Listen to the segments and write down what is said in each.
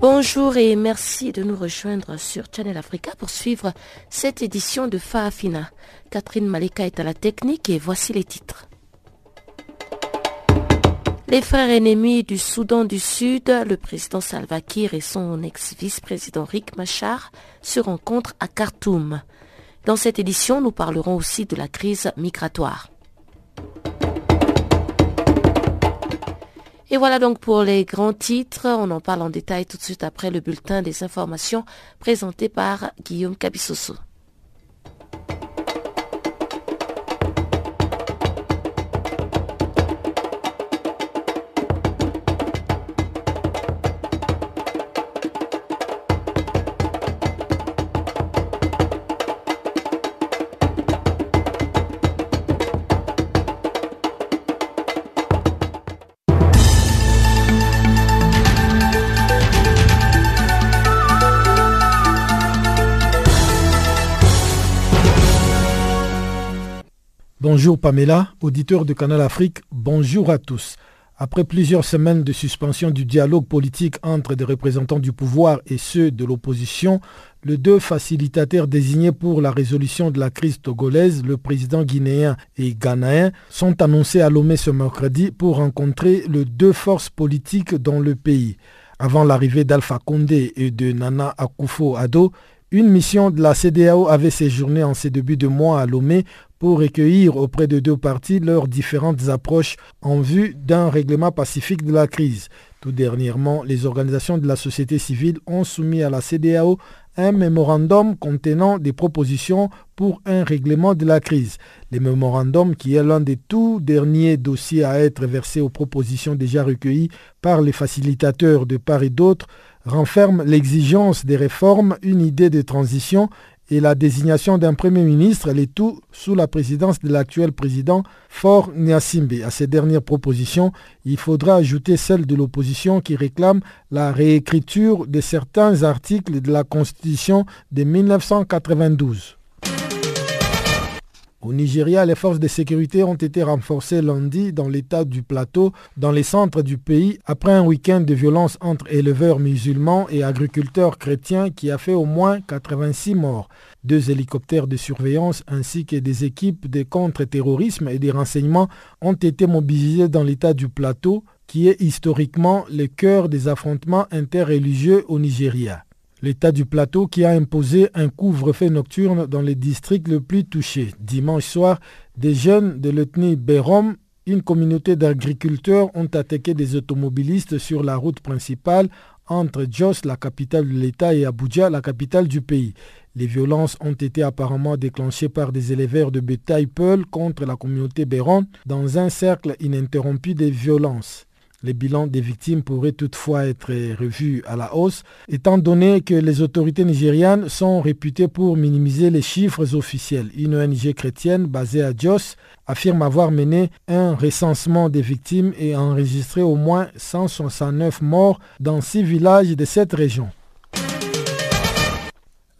Bonjour et merci de nous rejoindre sur Channel Africa pour suivre cette édition de Farafina. Catherine Malika est à la technique et voici les titres. Les frères ennemis du Soudan du Sud, le président Salva Kiir et son ex-vice-président Rick Machar se rencontrent à Khartoum. Dans cette édition, nous parlerons aussi de la crise migratoire. Et voilà donc pour les grands titres. On en parle en détail tout de suite après le bulletin des informations présenté par Guillaume Cabissoso. Bonjour Pamela, auditeur de Canal Afrique, bonjour à tous. Après plusieurs semaines de suspension du dialogue politique entre des représentants du pouvoir et ceux de l'opposition, les deux facilitateurs désignés pour la résolution de la crise togolaise, le président guinéen et ghanéen, sont annoncés à Lomé ce mercredi pour rencontrer les deux forces politiques dans le pays. Avant l'arrivée d'Alpha Condé et de Nana Akufo-Addo, une mission de la CDAO avait séjourné en ces débuts de mois à Lomé pour recueillir auprès de deux parties leurs différentes approches en vue d'un règlement pacifique de la crise. Tout dernièrement, les organisations de la société civile ont soumis à la CDAO un mémorandum contenant des propositions pour un règlement de la crise. Le mémorandum, qui est l'un des tout derniers dossiers à être versé aux propositions déjà recueillies par les facilitateurs de part et d'autre, renferme l'exigence des réformes, une idée de transition et la désignation d'un Premier ministre, le tout sous la présidence de l'actuel président Fort Nyasimbe. À ces dernières propositions, il faudra ajouter celle de l'opposition qui réclame la réécriture de certains articles de la Constitution de 1992. Au Nigeria, les forces de sécurité ont été renforcées lundi dans l'état du plateau, dans les centres du pays, après un week-end de violence entre éleveurs musulmans et agriculteurs chrétiens qui a fait au moins 86 morts. Deux hélicoptères de surveillance ainsi que des équipes de contre-terrorisme et des renseignements ont été mobilisés dans l'état du plateau, qui est historiquement le cœur des affrontements interreligieux au Nigeria l'État du plateau qui a imposé un couvre-feu nocturne dans les districts les plus touchés. Dimanche soir, des jeunes de l'ethnie Bérom, une communauté d'agriculteurs, ont attaqué des automobilistes sur la route principale entre Jos, la capitale de l'État, et Abuja, la capitale du pays. Les violences ont été apparemment déclenchées par des éleveurs de bétail Peul contre la communauté Béron dans un cercle ininterrompu de violences. Les bilans des victimes pourraient toutefois être revus à la hausse, étant donné que les autorités nigérianes sont réputées pour minimiser les chiffres officiels. Une ONG chrétienne basée à Jos affirme avoir mené un recensement des victimes et enregistré au moins 169 morts dans six villages de cette région.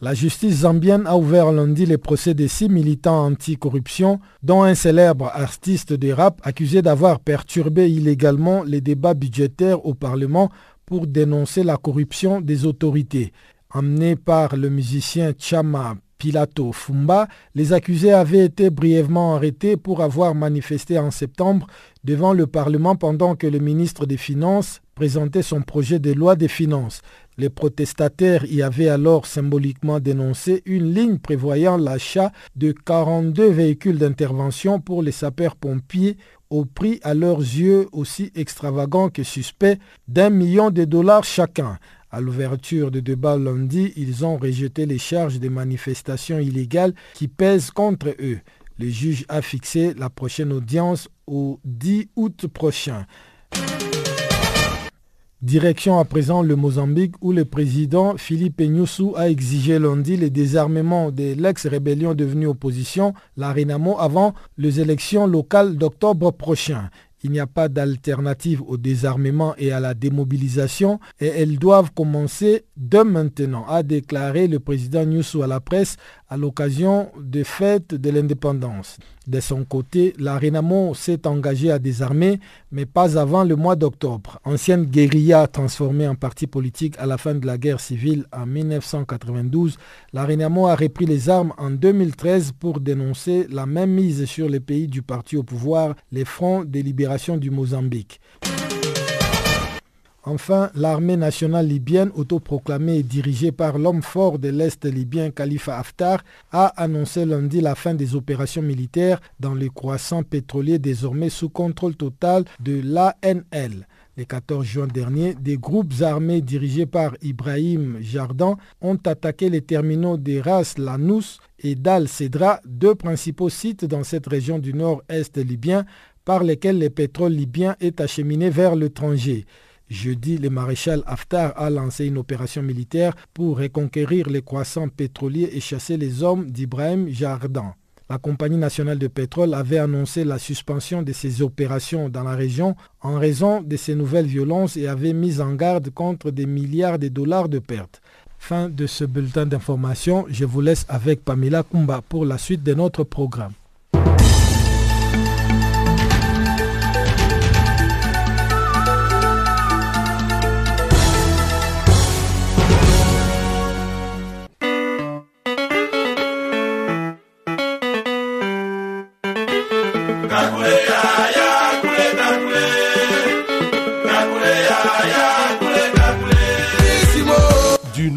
La justice zambienne a ouvert lundi les procès de six militants anti-corruption, dont un célèbre artiste de rap accusé d'avoir perturbé illégalement les débats budgétaires au Parlement pour dénoncer la corruption des autorités. Emmenés par le musicien Chama Pilato Fumba, les accusés avaient été brièvement arrêtés pour avoir manifesté en septembre devant le Parlement pendant que le ministre des Finances présentait son projet de loi des finances. Les protestataires y avaient alors symboliquement dénoncé une ligne prévoyant l'achat de 42 véhicules d'intervention pour les sapeurs-pompiers au prix à leurs yeux aussi extravagant que suspect d'un million de dollars chacun. À l'ouverture de débat lundi, ils ont rejeté les charges de manifestations illégales qui pèsent contre eux. Le juge a fixé la prochaine audience au 10 août prochain. Direction à présent le Mozambique où le président Philippe Nyusu a exigé lundi le désarmement de l'ex-rébellion devenue opposition, la Renamo, avant les élections locales d'octobre prochain. Il n'y a pas d'alternative au désarmement et à la démobilisation et elles doivent commencer de maintenant, a déclaré le président Nyusu à la presse à l'occasion des fêtes de l'indépendance. De son côté, la Renamo s'est engagée à désarmer, mais pas avant le mois d'octobre. Ancienne guérilla transformée en parti politique à la fin de la guerre civile en 1992, la Renamo a repris les armes en 2013 pour dénoncer la même mise sur les pays du parti au pouvoir, les Fronts de libération du Mozambique. Enfin, l'armée nationale libyenne, autoproclamée et dirigée par l'homme fort de l'Est libyen Khalifa Haftar, a annoncé lundi la fin des opérations militaires dans les croissants pétroliers désormais sous contrôle total de l'ANL. Le 14 juin dernier, des groupes armés dirigés par Ibrahim Jardan ont attaqué les terminaux de Ras Lanous et d'Al Cedra, deux principaux sites dans cette région du nord-est libyen par lesquels le pétrole libyen est acheminé vers l'étranger. Jeudi, le maréchal Haftar a lancé une opération militaire pour reconquérir les croissants pétroliers et chasser les hommes d'Ibrahim Jardan. La Compagnie nationale de pétrole avait annoncé la suspension de ses opérations dans la région en raison de ces nouvelles violences et avait mis en garde contre des milliards de dollars de pertes. Fin de ce bulletin d'information. Je vous laisse avec Pamela Kumba pour la suite de notre programme.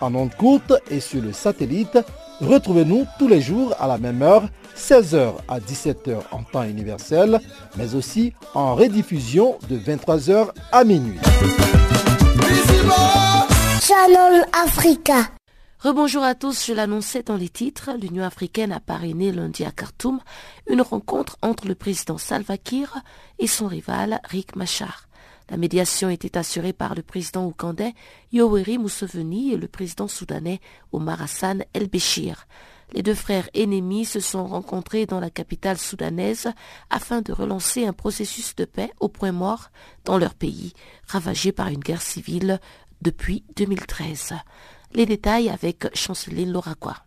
En ondes courtes et sur le satellite, retrouvez-nous tous les jours à la même heure, 16h à 17h en temps universel, mais aussi en rediffusion de 23h à minuit. Channel Africa. Rebonjour à tous, je l'annonçais dans les titres, l'Union africaine a parrainé lundi à Khartoum une rencontre entre le président Salva Kiir et son rival Riek Machar. La médiation était assurée par le président ougandais Yoweri Museveni et le président soudanais Omar Hassan El-Béchir. Les deux frères ennemis se sont rencontrés dans la capitale soudanaise afin de relancer un processus de paix au point mort dans leur pays, ravagé par une guerre civile depuis 2013. Les détails avec Chanceline Loraquois.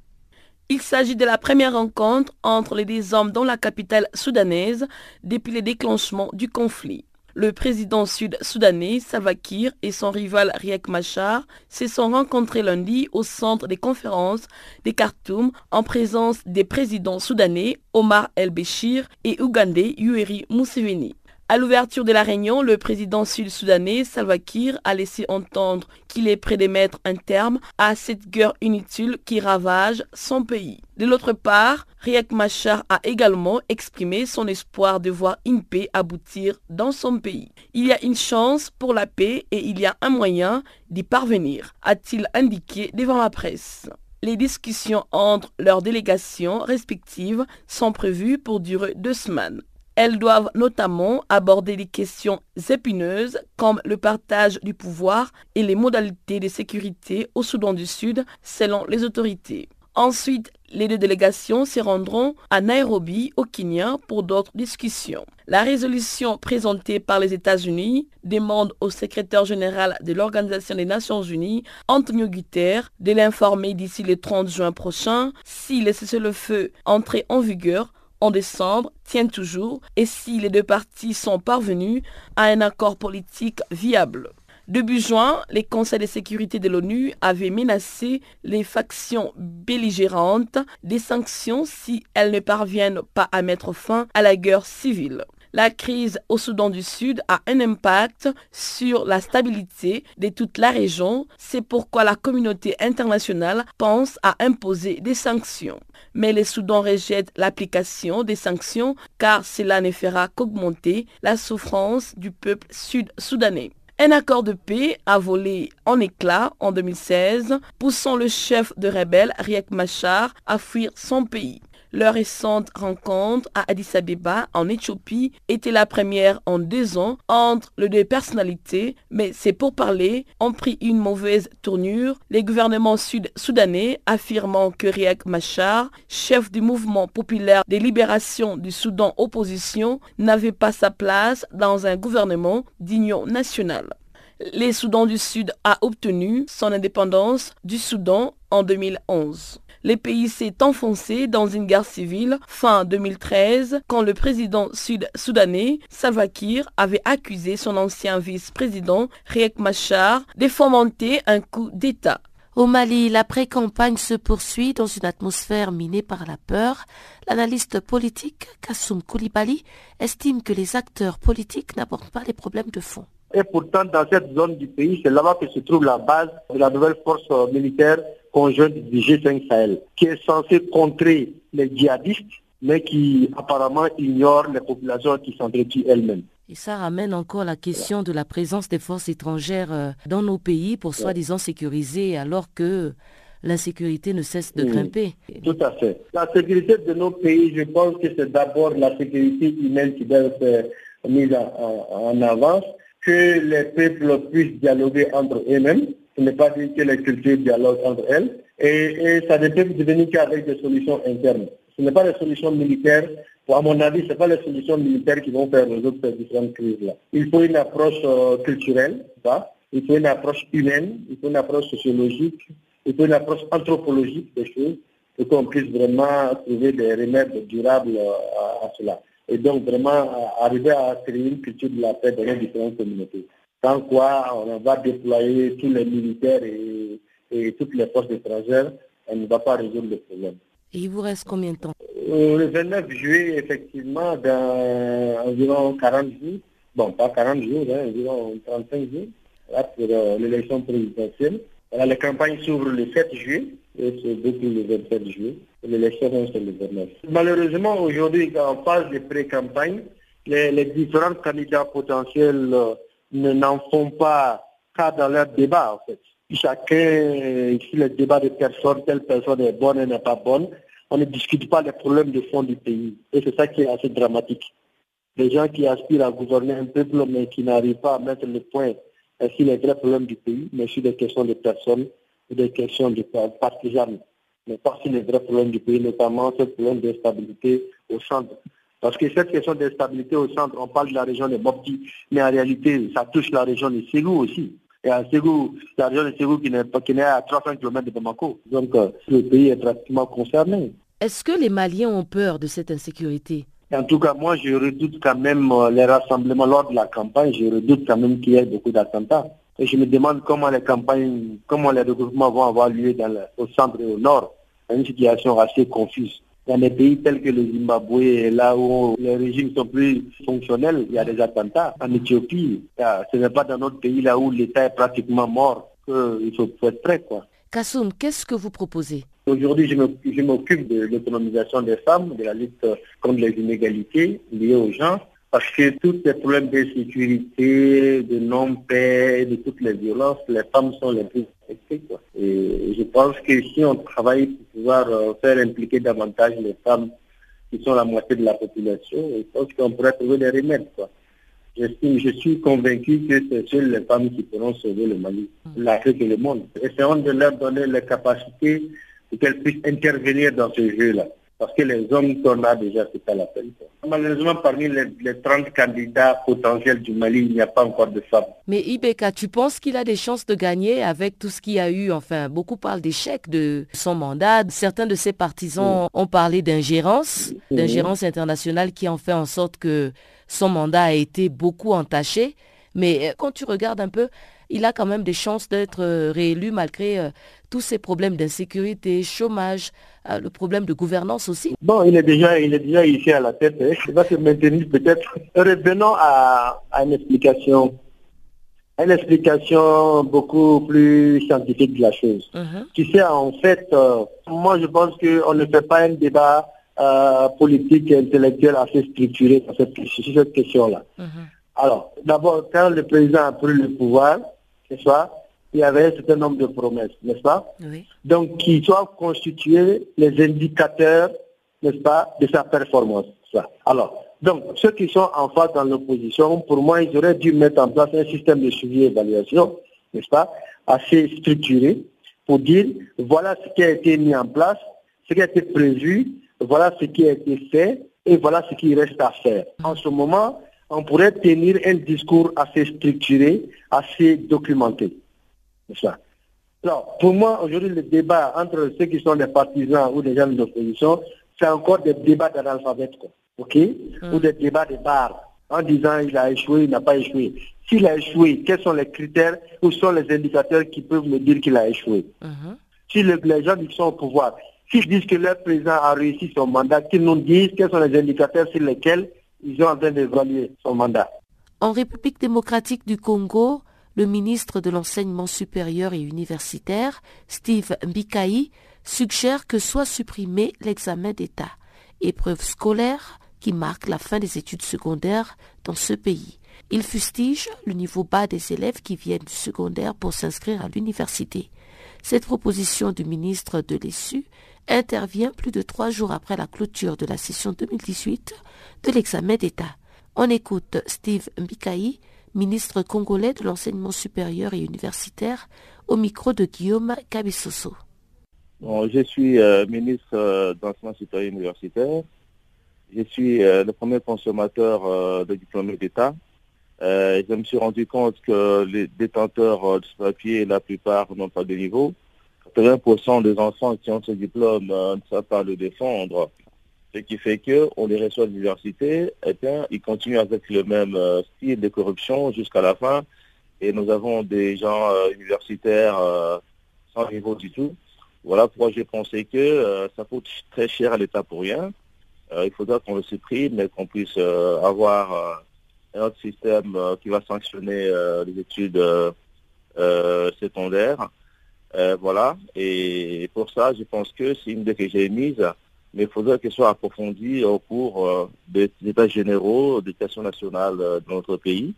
Il s'agit de la première rencontre entre les deux hommes dans la capitale soudanaise depuis le déclenchement du conflit. Le président sud-soudanais Salva Kiir et son rival Riek Machar se sont rencontrés lundi au centre des conférences de Khartoum en présence des présidents soudanais Omar El-Béchir et ougandais Yoweri Museveni. À l'ouverture de la réunion, le président sud-soudanais Salva Kiir a laissé entendre qu'il est prêt de mettre un terme à cette guerre inutile qui ravage son pays. De l'autre part, Riek Machar a également exprimé son espoir de voir une paix aboutir dans son pays. Il y a une chance pour la paix et il y a un moyen d'y parvenir, a-t-il indiqué devant la presse. Les discussions entre leurs délégations respectives sont prévues pour durer deux semaines. Elles doivent notamment aborder des questions épineuses comme le partage du pouvoir et les modalités de sécurité au Soudan du Sud selon les autorités. Ensuite, les deux délégations se rendront à Nairobi, au Kenya, pour d'autres discussions. La résolution présentée par les États-Unis demande au secrétaire général de l'Organisation des Nations Unies, Antonio Guterres, de l'informer d'ici le 30 juin prochain si le cessez-le-feu entré en vigueur en décembre tient toujours et si les deux parties sont parvenus à un accord politique viable. Début juin, les conseils de sécurité de l'ONU avaient menacé les factions belligérantes des sanctions si elles ne parviennent pas à mettre fin à la guerre civile. La crise au Soudan du Sud a un impact sur la stabilité de toute la région. C'est pourquoi la communauté internationale pense à imposer des sanctions. Mais les Soudans rejettent l'application des sanctions car cela ne fera qu'augmenter la souffrance du peuple sud-soudanais. Un accord de paix a volé en éclats en 2016, poussant le chef de rebelles Riek Machar à fuir son pays. Leur récente rencontre à Addis Abeba, en Éthiopie, était la première en deux ans entre les deux personnalités, mais ces pourparlers ont pris une mauvaise tournure, les gouvernements sud-soudanais affirmant que Riek Machar, chef du mouvement populaire de libération du Soudan opposition, n'avait pas sa place dans un gouvernement d'union nationale. Les Soudans du Sud a obtenu son indépendance du Soudan en 2011 le pays s'est enfoncé dans une guerre civile fin 2013 quand le président sud-soudanais Salva Kiir avait accusé son ancien vice-président Riek Machar de fomenter un coup d'État. Au Mali, la pré-campagne se poursuit dans une atmosphère minée par la peur. L'analyste politique Kassoum Koulibaly estime que les acteurs politiques n'abordent pas les problèmes de fond. Et pourtant, dans cette zone du pays, c'est là-bas que se trouve la base de la nouvelle force militaire conjointe du G5 Sahel, qui est censée contrer les djihadistes, mais qui apparemment ignore les populations qui s'entretuent elles-mêmes. Et ça ramène encore la question de la présence des forces étrangères euh, dans nos pays pour soi-disant sécuriser, alors que l'insécurité ne cesse de grimper. Tout à fait. La sécurité de nos pays, je pense que c'est d'abord la sécurité humaine qui doit être mise en, avance, que les peuples puissent dialoguer entre eux-mêmes. Ce n'est pas dire que les cultures dialoguent entre elles. Et, ça ne peut devenir qu'avec des solutions internes. Ce n'est pas les solutions militaires. à mon avis, ce n'est pas les solutions militaires qui vont faire résoudre ces différentes crises-là. Il faut une approche euh, culturelle, ça. il faut une approche humaine, il faut une approche sociologique, il faut une approche anthropologique des choses pour qu'on puisse vraiment trouver des remèdes durables euh, à cela et donc vraiment arriver à créer une culture de la paix dans les différentes communautés. Sans quoi on va déployer tous les militaires et, toutes les forces étrangères, on ne va pas résoudre le problème. Et il vous reste combien de temps? Euh, Le 29 juillet, effectivement, dans environ 40 jours, bon pas 40 jours, hein, environ 35 jours, là, pour euh, l'élection présidentielle. la campagne s'ouvre le 7 juillet et se depuis le 27 juillet. L'élection c'est le 29. Malheureusement, aujourd'hui, en phase de pré-campagne, les, différents candidats potentiels euh, ne n'en font pas cas dans leur débat, en fait. Chacun, si le débat de personne, telle personne est bonne et n'est pas bonne, on ne discute pas des problèmes de fond du pays. Et c'est ça qui est assez dramatique. Les gens qui aspirent à gouverner un peuple, mais qui n'arrivent pas à mettre le point sur les vrais problèmes du pays, mais sur des questions de personnes, des questions de partisanes, mais pas sur les vrais problèmes du pays, notamment ce problème d'instabilité au centre. Parce que cette question d'instabilité au centre, on parle de la région de Mopti, mais en réalité, ça touche la région de Ségou aussi. Et à Ségou, la région de Ségou qui n'est à 300 km de Bamako. Donc, euh, le pays est pratiquement concerné. Est-ce que les Maliens ont peur de cette insécurité? En tout cas, moi, je redoute quand même euh, les rassemblements lors de la campagne. Je redoute quand même qu'il y ait beaucoup d'attentats. Et je me demande comment les campagnes, comment les regroupements vont avoir lieu dans au centre et au nord. Une situation assez confuse. Dans des pays tels que le Zimbabwe, là où les régimes sont plus fonctionnels, il y a des attentats. En Éthiopie, ce n'est pas dans notre pays là où l'État est pratiquement mort qu'il faut, être prêt. Quoi. Kassoum, qu'est-ce que vous proposez? Aujourd'hui, je m'occupe de l'autonomisation des femmes, de la lutte contre les inégalités liées aux gens. Parce que tous ces problèmes de sécurité, de non-paix, de toutes les violences, les femmes sont les plus affectées. Et je pense que si on travaille pour pouvoir euh, faire impliquer davantage les femmes qui sont la moitié de la population, je pense qu'on pourrait trouver des remèdes. Je suis convaincu que c'est seules les femmes qui pourront sauver le Mali, l'Afrique et le monde. Essayons de leur donner les capacités pour qu'elles puissent intervenir dans ce jeu-là. Parce que les hommes qu'on a déjà, c'est pas la peine. Malheureusement, parmi les, 30 candidats potentiels du Mali, il n'y a pas encore de femmes. Mais Ibeka, tu penses qu'il a des chances de gagner avec tout ce qu'il y a eu? Enfin, beaucoup parlent d'échec de son mandat. Certains de ses partisans ont parlé d'ingérence, d'ingérence internationale qui en fait en sorte que son mandat a été beaucoup entaché. Mais quand tu regardes un peu, il a quand même des chances d'être réélu malgré tous ces problèmes d'insécurité, chômage, le problème de gouvernance aussi. Bon, il est déjà, il est déjà ici à la tête. Hein. Il va se maintenir peut-être. Revenons à, à une explication une explication beaucoup plus scientifique de la chose. Mhm. Tu sais, en fait, euh, moi je pense qu'on ne fait pas un débat euh, politique et intellectuel assez structuré sur cette, cette question-là. Mhm. Alors, d'abord, quand le président a pris le pouvoir, c'est ça, il y avait un certain nombre de promesses, n'est-ce pas Donc, qui soient constitués les indicateurs, n'est-ce pas, de sa performance. Ça. Alors, donc, ceux qui sont en face dans l'opposition, pour moi, ils auraient dû mettre en place un système de suivi et d'évaluation, n'est-ce pas, assez structuré, pour dire, voilà ce qui a été mis en place, ce qui a été prévu, voilà ce qui a été fait, et voilà ce qui reste à faire. En ce moment, on pourrait tenir un discours assez structuré, assez documenté. Ça. Alors, pour moi, aujourd'hui, le débat entre ceux qui sont des partisans ou des gens de l'opposition, c'est encore des débats d'analphabètes ok, ou hmm. des débats de bar en disant il a échoué, il n'a pas échoué. S'il a échoué, quels sont les critères ou sont les indicateurs qui peuvent me dire qu'il a échoué? Uh-huh. Si les gens qui sont au pouvoir, s'ils disent que leur président a réussi son mandat, qu'ils nous disent quels sont les indicateurs sur lesquels ils sont en train d'évaluer son mandat. En République démocratique du Congo, le ministre de l'Enseignement supérieur et universitaire, Steve Mbikaï, suggère que soit supprimé l'examen d'État, épreuve scolaire qui marque la fin des études secondaires dans ce pays. Il fustige le niveau bas des élèves qui viennent du secondaire pour s'inscrire à l'université. Cette proposition du ministre de l'ESSU intervient plus de trois jours après la clôture de la session 2018 de l'examen d'État. On écoute Steve Mbikaï, ministre congolais de l'enseignement supérieur et universitaire, au micro de Guillaume Kabisoso. je suis euh, ministre euh, d'enseignement supérieur et universitaire je suis euh, le premier consommateur de diplômés d'État. Je me suis rendu compte que les détenteurs de ce papier, la plupart n'ont pas de niveau. 80% des enfants qui ont ce diplôme ne savent pas le défendre. Ce qui fait qu'on les reçoit à l'université, eh bien, ils continuent avec le même style de corruption jusqu'à la fin. Et nous avons des gens universitaires sans niveau du tout. Voilà pourquoi j'ai pensé que ça coûte très cher à l'État pour rien. Euh, il faudra qu'on le supprime, mais qu'on puisse euh, avoir euh, un autre système qui va sanctionner les études secondaires. voilà. Et pour ça, je pense que c'est une idée que j'ai mise, mais il faudrait qu'elle soit approfondie au cours des états généraux d'éducation nationale de notre pays.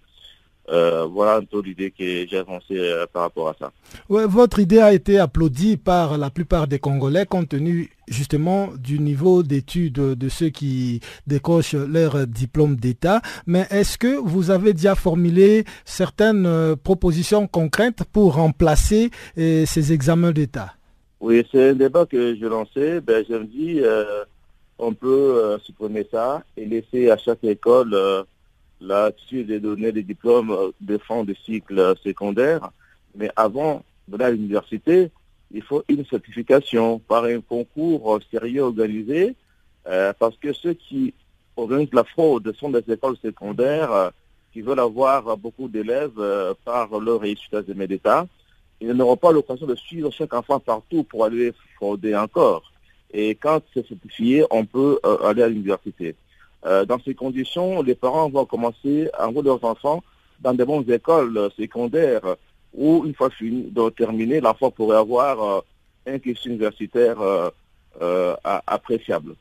Euh, voilà un peu l'idée que j'ai avancée euh, par rapport à ça. votre idée a été applaudie par la plupart des Congolais compte tenu justement du niveau d'études de ceux qui décrochent leur diplôme d'État. Mais est-ce que vous avez déjà formulé certaines euh, propositions concrètes pour remplacer ces examens d'État? Oui, c'est un débat que je lançais. Ben, je me dis, on peut supprimer ça et laisser à chaque école là-dessus de donner des diplômes euh, de fin de cycle secondaire. Mais avant de à l'université, il faut une certification par un concours sérieux organisé, euh, parce que ceux qui organisent la fraude sont des écoles secondaires euh, qui veulent avoir beaucoup d'élèves par leur résultats de d'État. Ils n'auront pas l'occasion de suivre chaque enfant partout pour aller frauder encore. Et quand c'est certifié, on peut aller à l'université. Euh, dans ces conditions, les parents vont commencer à envoyer leurs enfants dans des bonnes écoles secondaires où, une fois fini de terminer, l'enfant pourrait avoir euh, un cursus universitaire euh, appréciable.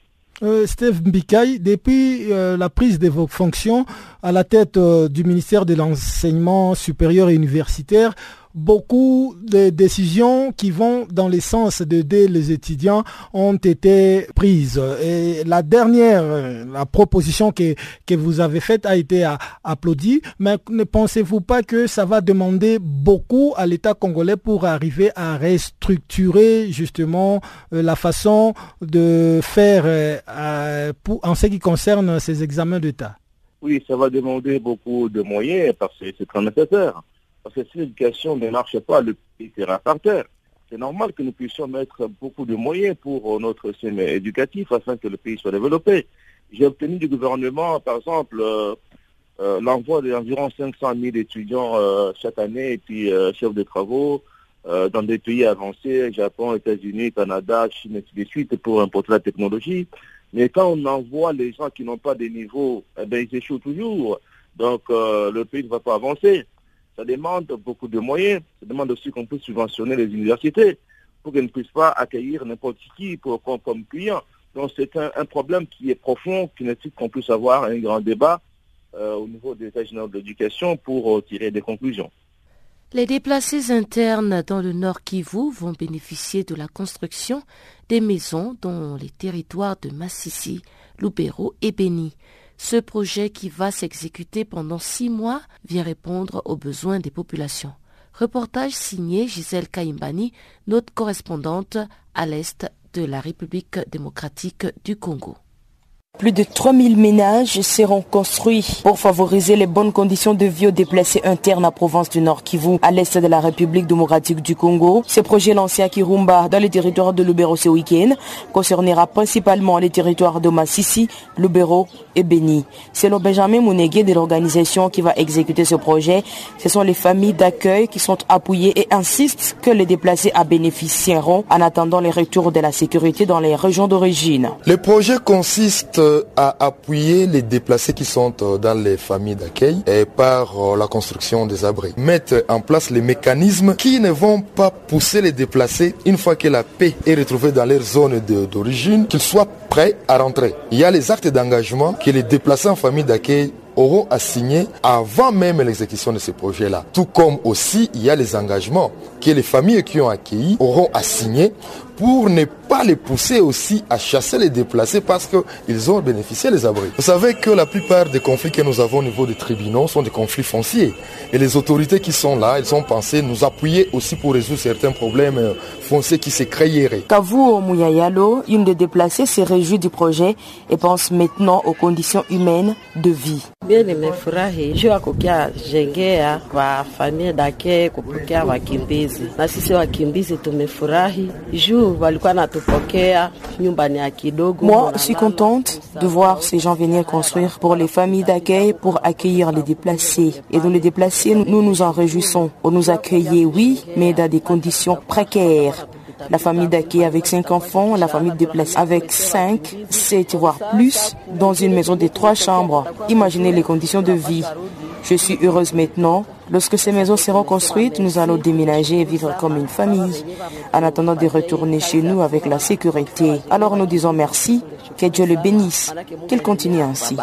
Steve Mbikaï, depuis la prise de vos fonctions à la tête du ministère de l'Enseignement supérieur et universitaire, beaucoup de décisions qui vont dans le sens d'aider les étudiants ont été prises. Et la dernière, la proposition que, que vous avez faite a été applaudie, mais ne pensez-vous pas que ça va demander beaucoup à l'État congolais pour arriver à restructurer justement euh, la façon de faire euh, pour, en ce qui concerne ces examens d'État? Oui, ça va demander beaucoup de moyens parce que c'est très nécessaire. Parce que si l'éducation ne marche pas, le pays sera par terre. C'est normal que nous puissions mettre beaucoup de moyens pour notre système éducatif afin que le pays soit développé. J'ai obtenu du gouvernement, par exemple, euh, l'envoi d'environ 500 000 étudiants chaque année et puis chefs de travaux dans des pays avancés, Japon, États-Unis, Canada, Chine, et de suite, pour importer la technologie. Mais quand on envoie les gens qui n'ont pas de niveau, eh bien, ils échouent toujours. Donc, le pays ne va pas avancer. Ça demande beaucoup de moyens. Ça demande aussi qu'on puisse subventionner les universités pour qu'elles ne puissent pas accueillir n'importe qui pour, comme, client. Donc c'est un, problème qui est profond, qui nécessite qu'on puisse avoir un grand débat euh, au niveau des états de l'éducation pour euh, tirer des conclusions. Les déplacés internes dans le Nord Kivu vont bénéficier de la construction des maisons dans les territoires de Massissi, Lubero et Beni. Ce projet qui va s'exécuter pendant six mois vient répondre aux besoins des populations. Reportage signé Gisèle Kaimbani, notre correspondante à l'est de la République démocratique du Congo. Plus de 3000 ménages seront construits pour favoriser les bonnes conditions de vie aux déplacés internes à province du Nord Kivu, à l'est de la République démocratique du Congo. Ce projet lancé à Kirumba, dans les territoires de Lubero ce week-end, concernera principalement les territoires de Massissi, Lubero et Beni. Selon Benjamin Mounegué de l'organisation qui va exécuter ce projet, ce sont les familles d'accueil qui sont appuyées et insistent que les déplacés à bénéficieront en attendant les retours de la sécurité dans les régions d'origine. Le projet consiste à appuyer les déplacés qui sont euh, dans les familles d'accueil et par euh, la construction des abris. Mettre en place les mécanismes qui ne vont pas pousser les déplacés une fois que la paix est retrouvée dans leur zone d'origine, qu'ils soient prêts à rentrer. Il y a les actes d'engagement que les déplacés en famille d'accueil auront à signer avant même l'exécution de ce projet-là. Tout comme aussi, il y a les engagements que les familles qui ont accueilli auront à signer pour ne pas les pousser aussi à chasser les déplacés parce qu'ils ont bénéficié des abris. Vous savez que la plupart des conflits que nous avons au niveau des tribunaux sont des conflits fonciers. Et les autorités qui sont là, elles ont pensé nous appuyer aussi pour résoudre certains problèmes euh, fonciers qui se créeraient. Kavuo Mouyayalo, une des déplacées, se réjouit du projet et pense maintenant aux conditions humaines de vie. Bien juu walikuwa natupokea ya kidogo. Moi, je suis contente de voir ces gens venir construire pour les familles d'accueil, pour accueillir les déplacés. Et dans les déplacés, nous nous en réjouissons. On nous accueillait, oui, mais dans des conditions précaires la famille d'accueil avec cinq enfants, la famille déplacée avec cinq, sept voire plus, dans une maison de trois chambres. Imaginez les conditions de vie. Je suis heureuse maintenant. Lorsque ces maisons seront construites, nous allons déménager et vivre comme une famille, en attendant de retourner chez nous avec la sécurité. Alors nous disons merci, que Dieu le bénisse, qu'il continue ainsi.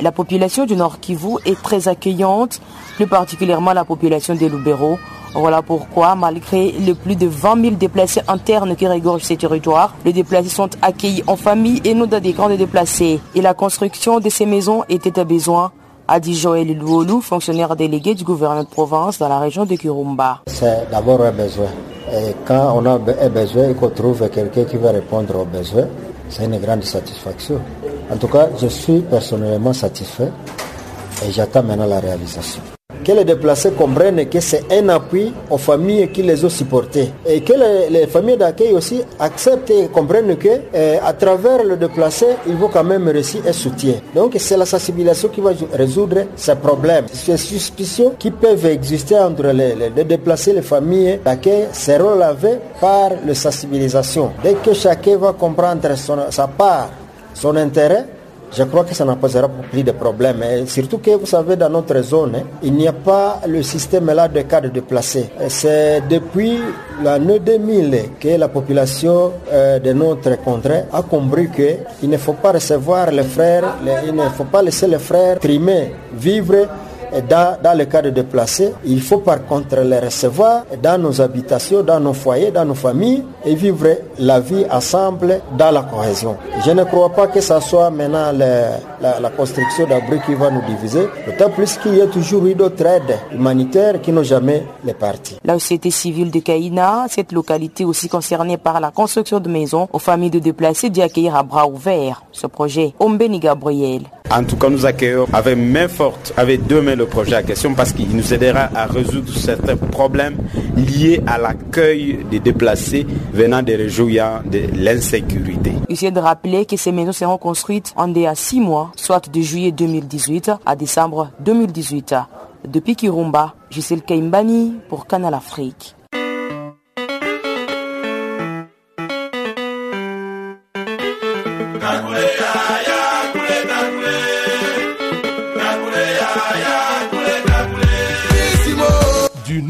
La population du Nord Kivu est très accueillante, plus particulièrement la population des Lubero. Voilà pourquoi, malgré les plus de 20 000 déplacés internes qui régorgent ces territoires, les déplacés sont accueillis en famille et non dans des camps de déplacés. Et la construction de ces maisons était un besoin a dit Joël Louolou, fonctionnaire délégué du gouvernement de province dans la région de Kirumba. C'est d'abord un besoin. Et quand on a un besoin et qu'on trouve quelqu'un qui va répondre aux besoins, c'est une grande satisfaction. En tout cas, je suis personnellement satisfait et j'attends maintenant la réalisation que les déplacés comprennent que c'est un appui aux familles qui les ont supportés et que les, familles d'accueil aussi acceptent et comprennent que eh, à travers le déplacé, ils vont quand même réussir un soutien. Donc c'est la sensibilisation qui va résoudre ces problèmes. Ces suspicions qui peuvent exister entre les, les déplacés, les familles d'accueil seront lavées par la sensibilisation. Dès que chacun va comprendre sa part, son intérêt, je crois que ça n'en posera plus de problèmes. Et surtout que vous savez, dans notre zone, il n'y a pas le système là de cadre déplacés. C'est depuis l'année 2000 que la population euh, de notre contrée a compris qu'il ne faut pas recevoir les frères, il ne faut pas laisser les frères trimer, vivre dans, dans le cas de déplacés, il faut par contre les recevoir dans nos habitations, dans nos foyers, dans nos familles et vivre la vie ensemble dans la cohésion. Je ne crois pas que ce soit maintenant la, construction d'abris qui va nous diviser, d'autant plus qu'il y a toujours eu d'autres aides humanitaires qui n'ont jamais les partis. La société civile de Kaina, cette localité aussi concernée par la construction de maisons aux familles de déplacés, dit accueillir à bras ouverts ce projet. Ombeni Gabriel. En tout cas, nous accueillons avec main forte, avec deux mains le projet à question parce qu'il nous aidera à résoudre certains problèmes liés à l'accueil des déplacés venant des régions de l'insécurité. Il de rappeler que ces maisons seront construites en DA 6 mois, soit de juillet 2018 à décembre 2018. Depuis Kirumba, Gisèle Kaimbani pour Canal Afrique.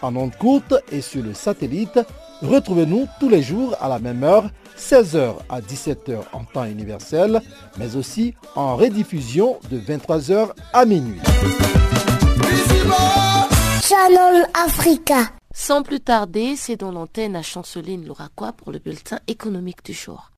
En ondes courtes et sur le satellite, retrouvez-nous tous les jours à la même heure 16h à 17h en temps universel, mais aussi en rediffusion de 23h à minuit. Channel Africa. Sans plus tarder, c'est dans l'antenne à Chanceline Louraquois pour le bulletin économique du jour.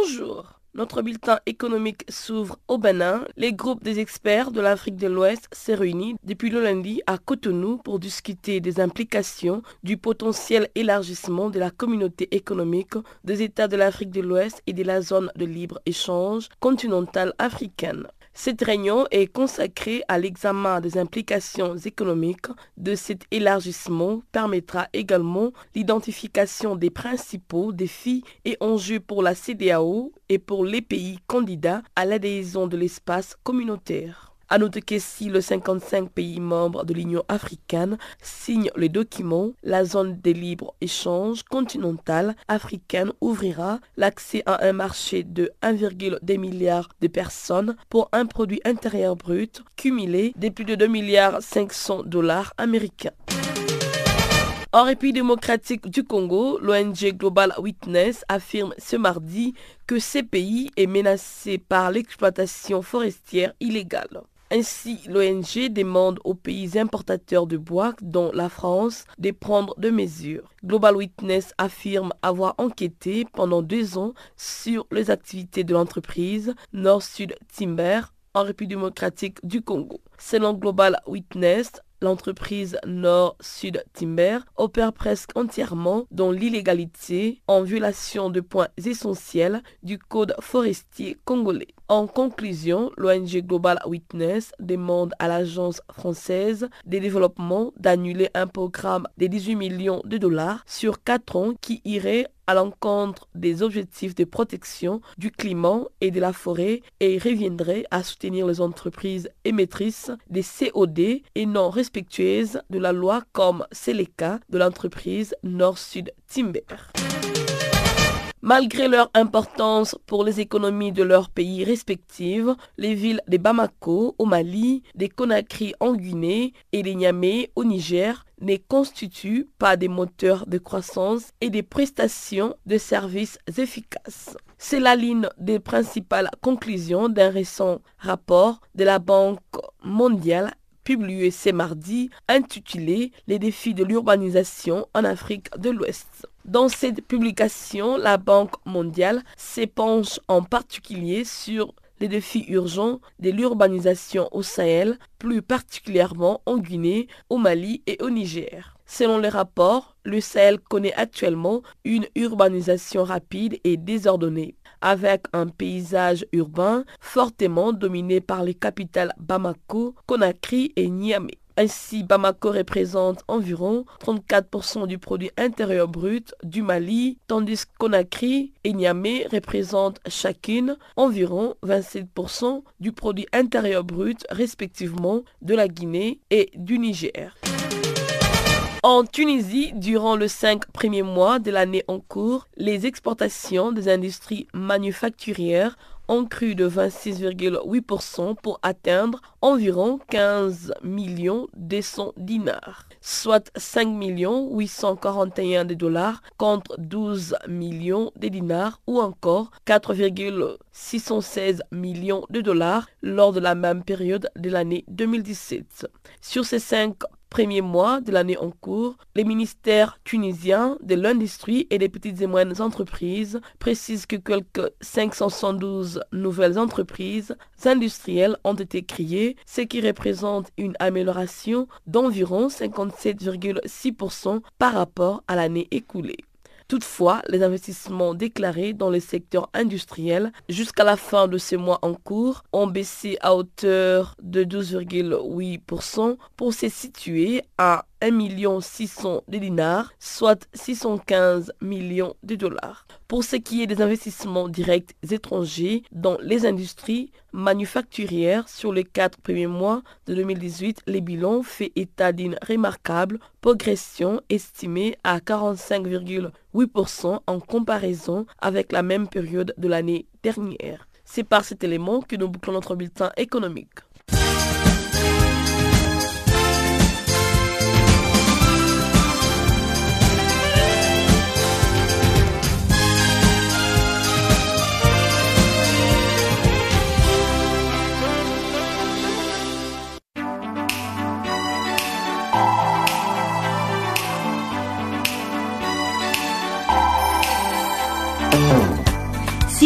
Bonjour. Notre bulletin économique s'ouvre au Bénin. Les groupes des experts de l'Afrique de l'Ouest s'est réunis depuis le lundi à Cotonou pour discuter des implications du potentiel élargissement de la communauté économique des États de l'Afrique de l'Ouest et de la zone de libre-échange continentale africaine. Cette réunion est consacrée à l'examen des implications économiques de cet élargissement permettra également l'identification des principaux défis et enjeux pour la CDAO et pour les pays candidats à l'adhésion de l'espace communautaire. À noter que si le 55 pays membres de l'Union africaine signent le document, la zone des libre-échanges continentale africaine ouvrira l'accès à un marché de 1,2 milliard de personnes pour un produit intérieur brut cumulé de plus de 2 milliards 500 dollars américains. En République démocratique du Congo, l'ONG Global Witness affirme ce mardi que ce pays est menacé par l'exploitation forestière illégale. Ainsi, l'ONG demande aux pays importateurs de bois, dont la France, de prendre des mesures. Global Witness affirme avoir enquêté pendant deux ans sur les activités de l'entreprise Nord-Sud Timber en République démocratique du Congo. Selon Global Witness, l'entreprise Nord-Sud Timber opère presque entièrement dans l'illégalité en violation de points essentiels du code forestier congolais. En conclusion, l'ONG Global Witness demande à l'Agence française de développement d'annuler un programme de 18 millions de dollars sur 4 ans qui irait à l'encontre des objectifs de protection du climat et de la forêt et reviendrait à soutenir les entreprises émettrices des COD et non respectueuses de la loi comme c'est le cas de l'entreprise Nord-Sud Timber. Malgré leur importance pour les économies de leurs pays respectifs, les villes de Bamako au Mali, de Conakry en Guinée et de Niamey au Niger ne constituent pas des moteurs de croissance et des prestations de services efficaces. C'est la ligne des principales conclusions d'un récent rapport de la Banque mondiale publié ce mardi intitulé Les défis de l'urbanisation en Afrique de l'Ouest. Dans cette publication, la Banque mondiale s'épanche en particulier sur les défis urgents de l'urbanisation au Sahel, plus particulièrement en Guinée, au Mali et au Niger. Selon les rapports, le Sahel connaît actuellement une urbanisation rapide et désordonnée, avec un paysage urbain fortement dominé par les capitales Bamako, Conakry et Niamey. Ainsi, Bamako représente environ 34% du produit intérieur brut du Mali, tandis que Conakry et Niamey représentent chacune environ 27% du produit intérieur brut respectivement de la Guinée et du Niger. En Tunisie, durant les cinq premiers mois de l'année en cours, les exportations des industries manufacturières ont cru de 26,8% pour atteindre environ 15 millions 200 dinars, soit 5 millions 841 de dollars contre 12 millions de dinars ou encore 4,616 millions de dollars lors de la même période de l'année 2017. Sur ces cinq premier mois de l'année en cours, les ministères tunisiens de l'industrie et des petites et moyennes entreprises précisent que quelques 572 nouvelles entreprises industrielles ont été créées, ce qui représente une amélioration d'environ 57,6% par rapport à l'année écoulée. Toutefois, les investissements déclarés dans le secteur industriel jusqu'à la fin de ce mois en cours ont baissé à hauteur de 12,8% pour se situer à 1 600 de dinars, soit 615 millions de dollars. Pour ce qui est des investissements directs étrangers dans les industries manufacturières sur les quatre premiers mois de 2018, les bilans fait état d'une remarquable progression estimée à 45,8% en comparaison avec la même période de l'année dernière. C'est par cet élément que nous bouclons notre bulletin économique.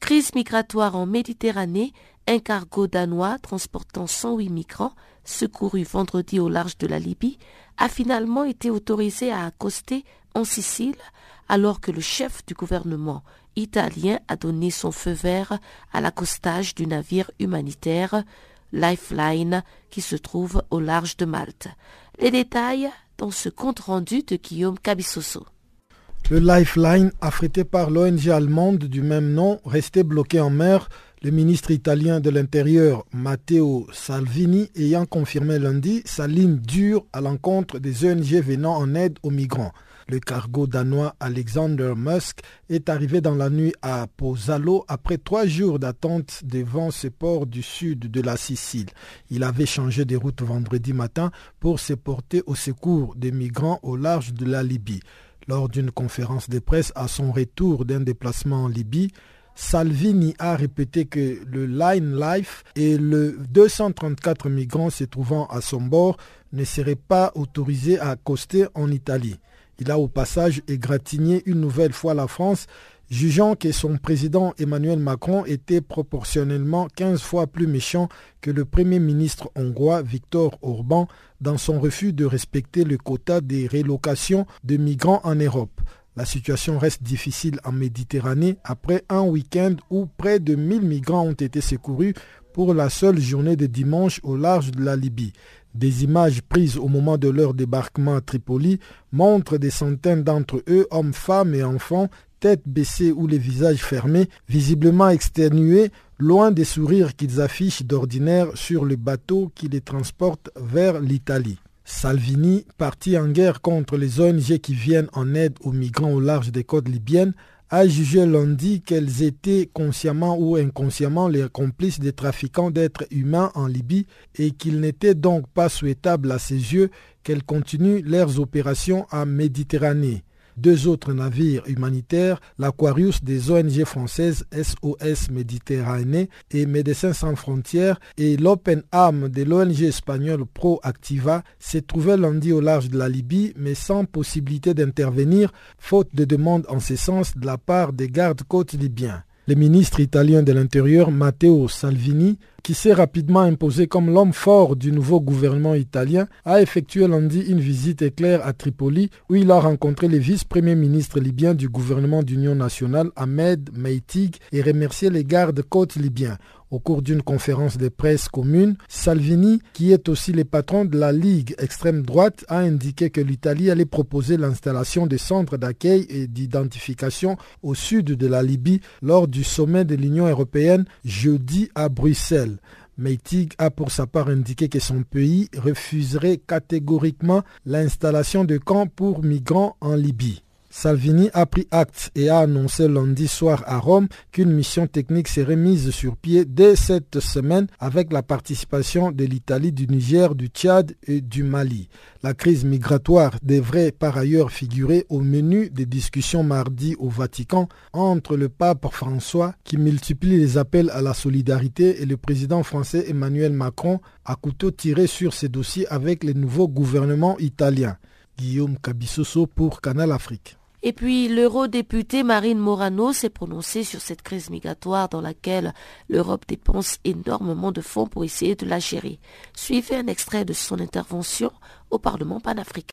Crise migratoire en Méditerranée, un cargo danois transportant 108 migrants, secouru vendredi au large de la Libye, a finalement été autorisé à accoster en Sicile alors que le chef du gouvernement italien a donné son feu vert à l'accostage du navire humanitaire Lifeline qui se trouve au large de Malte. Les détails dans ce compte rendu de Guillaume Cabissoso. Le Lifeline, affrété par l'ONG allemande du même nom, restait bloqué en mer, le ministre italien de l'Intérieur Matteo Salvini ayant confirmé lundi sa ligne dure à l'encontre des ONG venant en aide aux migrants. Le cargo danois Alexander Musk est arrivé dans la nuit à Pozzallo après trois jours d'attente devant ce port du sud de la Sicile. Il avait changé de route vendredi matin pour se porter au secours des migrants au large de la Libye. Lors d'une conférence de presse à son retour d'un déplacement en Libye, Salvini a répété que le Line Life et le 234 migrants se trouvant à son bord ne seraient pas autorisés à accoster en Italie. Il a au passage égratigné une nouvelle fois la France, jugeant que son président Emmanuel Macron était proportionnellement 15 fois plus méchant que le Premier ministre hongrois Viktor Orban dans son refus de respecter le quota des relocations de migrants en Europe. La situation reste difficile en Méditerranée après un week-end où près de 1000 migrants ont été secourus pour la seule journée de dimanche au large de la Libye. Des images prises au moment de leur débarquement à Tripoli montrent des centaines d'entre eux, hommes, femmes et enfants, tête baissée ou les visages fermés, visiblement exténués, loin des sourires qu'ils affichent d'ordinaire sur le bateau qui les transporte vers l'Italie. Salvini, parti en guerre contre les ONG qui viennent en aide aux migrants au large des côtes libyennes, a jugé lundi qu'elles étaient consciemment ou inconsciemment les complices des trafiquants d'êtres humains en Libye et qu'il n'était donc pas souhaitable à ses yeux qu'elles continuent leurs opérations en Méditerranée. Deux autres navires humanitaires, l'Aquarius des ONG françaises SOS Méditerranée et Médecins sans frontières et l'Open Arm de l'ONG espagnole Pro Activa, s'est trouvé lundi au large de la Libye, mais sans possibilité d'intervenir, faute de demandes en ce sens de la part des gardes-côtes libyens. Le ministre italien de l'Intérieur Matteo Salvini, qui s'est rapidement imposé comme l'homme fort du nouveau gouvernement italien, a effectué lundi une visite éclair à Tripoli où il a rencontré le vice-premier ministre libyen du gouvernement d'union nationale Ahmed Meitig et remercié les gardes-côtes libyens. Au cours d'une conférence de presse commune, Salvini, qui est aussi le patron de la Ligue extrême droite, a indiqué que l'Italie allait proposer l'installation des centres d'accueil et d'identification au sud de la Libye lors du sommet de l'Union européenne jeudi à Bruxelles. Meitig a pour sa part indiqué que son pays refuserait catégoriquement l'installation de camps pour migrants en Libye. Salvini a pris acte et a annoncé lundi soir à Rome qu'une mission technique serait mise sur pied dès cette semaine avec la participation de l'Italie, du Niger, du Tchad et du Mali. La crise migratoire devrait par ailleurs figurer au menu des discussions mardi au Vatican entre le pape François qui multiplie les appels à la solidarité et le président français Emmanuel Macron à couteau tiré sur ces dossiers avec le nouveau gouvernement italien. Guillaume Cabissoso pour Canal Afrique. Et puis l'eurodéputée Marine Morano s'est prononcée sur cette crise migratoire dans laquelle l'Europe dépense énormément de fonds pour essayer de la gérer. Suivez un extrait de son intervention au Parlement panafricain.